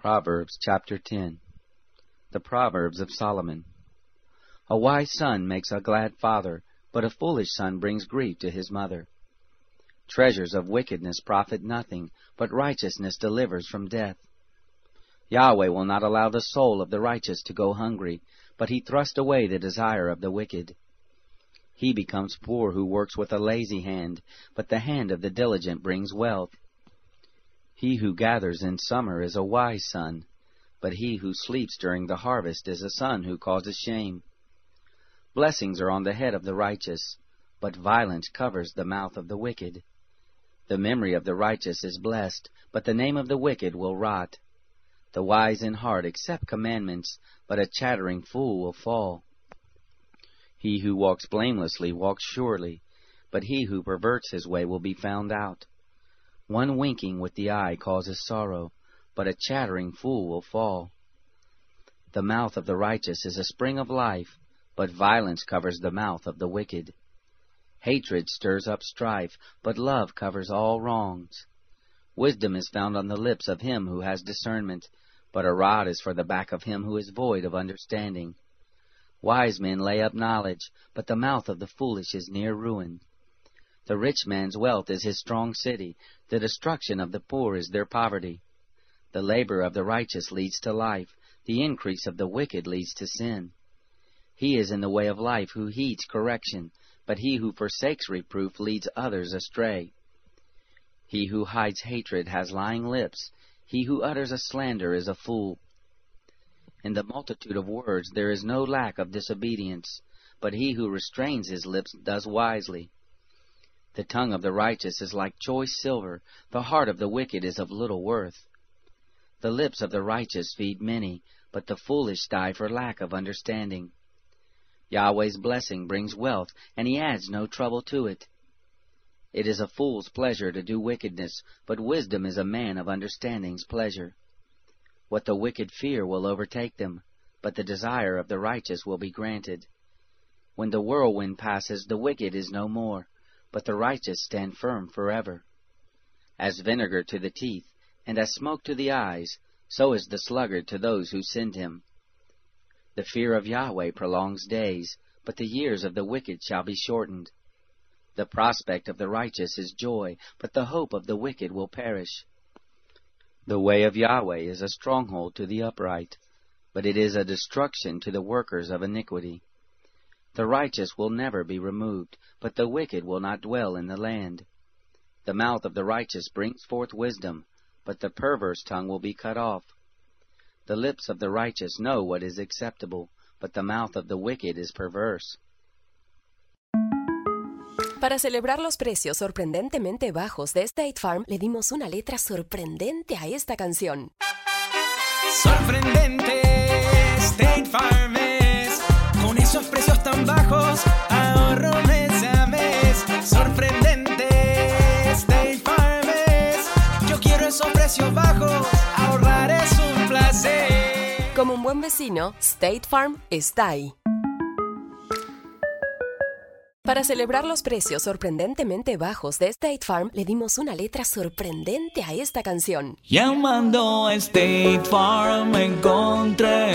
Proverbs chapter 10 The Proverbs of Solomon A wise son makes a glad father, but a foolish son brings grief to his mother. Treasures of wickedness profit nothing, but righteousness delivers from death. Yahweh will not allow the soul of the righteous to go hungry, but he thrust away the desire of the wicked. He becomes poor who works with a lazy hand, but the hand of the diligent brings wealth. He who gathers in summer is a wise son, but he who sleeps during the harvest is a son who causes shame. Blessings are on the head of the righteous, but violence covers the mouth of the wicked. The memory of the righteous is blessed, but the name of the wicked will rot. The wise in heart accept commandments, but a chattering fool will fall. He who walks blamelessly walks surely, but he who perverts his way will be found out. One winking with the eye causes sorrow, but a chattering fool will fall. The mouth of the righteous is a spring of life, but violence covers the mouth of the wicked. Hatred stirs up strife, but love covers all wrongs. Wisdom is found on the lips of him who has discernment, but a rod is for the back of him who is void of understanding. Wise men lay up knowledge, but the mouth of the foolish is near ruin. The rich man's wealth is his strong city, the destruction of the poor is their poverty. The labor of the righteous leads to life, the increase of the wicked leads to sin. He is in the way of life who heeds correction, but he who forsakes reproof leads others astray. He who hides hatred has lying lips, he who utters a slander is a fool. In the multitude of words there is no lack of disobedience, but he who restrains his lips does wisely. The tongue of the righteous is like choice silver, the heart of the wicked is of little worth. The lips of the righteous feed many, but the foolish die for lack of understanding. Yahweh's blessing brings wealth, and he adds no trouble to it. It is a fool's pleasure to do wickedness, but wisdom is a man of understanding's pleasure. What the wicked fear will overtake them, but the desire of the righteous will be granted. When the whirlwind passes, the wicked is no more, but the righteous stand firm forever. As vinegar to the teeth, and as smoke to the eyes, so is the sluggard to those who send him. The fear of Yahweh prolongs days, but the years of the wicked shall be shortened. The prospect of the righteous is joy, but the hope of the wicked will perish. The way of Yahweh is a stronghold to the upright, but it is a destruction to the workers of iniquity. The righteous will never be removed, but the wicked will not dwell in the land. The mouth of the righteous brings forth wisdom, but the perverse tongue will be cut off. The lips of the righteous know what is acceptable, but the mouth of the wicked is perverse. Para celebrar los precios sorprendentemente bajos de State Farm, le dimos una letra sorprendente a esta canción. Sorprendente, State Farm es. Con esos bajos, ahorro mes a mes. Sorprendente, State Farm es. Yo quiero esos precios bajos, ahorrar es un placer. Como un buen vecino, State Farm está ahí. Para celebrar los precios sorprendentemente bajos de State Farm, le dimos una letra sorprendente a esta canción. Llamando a State Farm encontré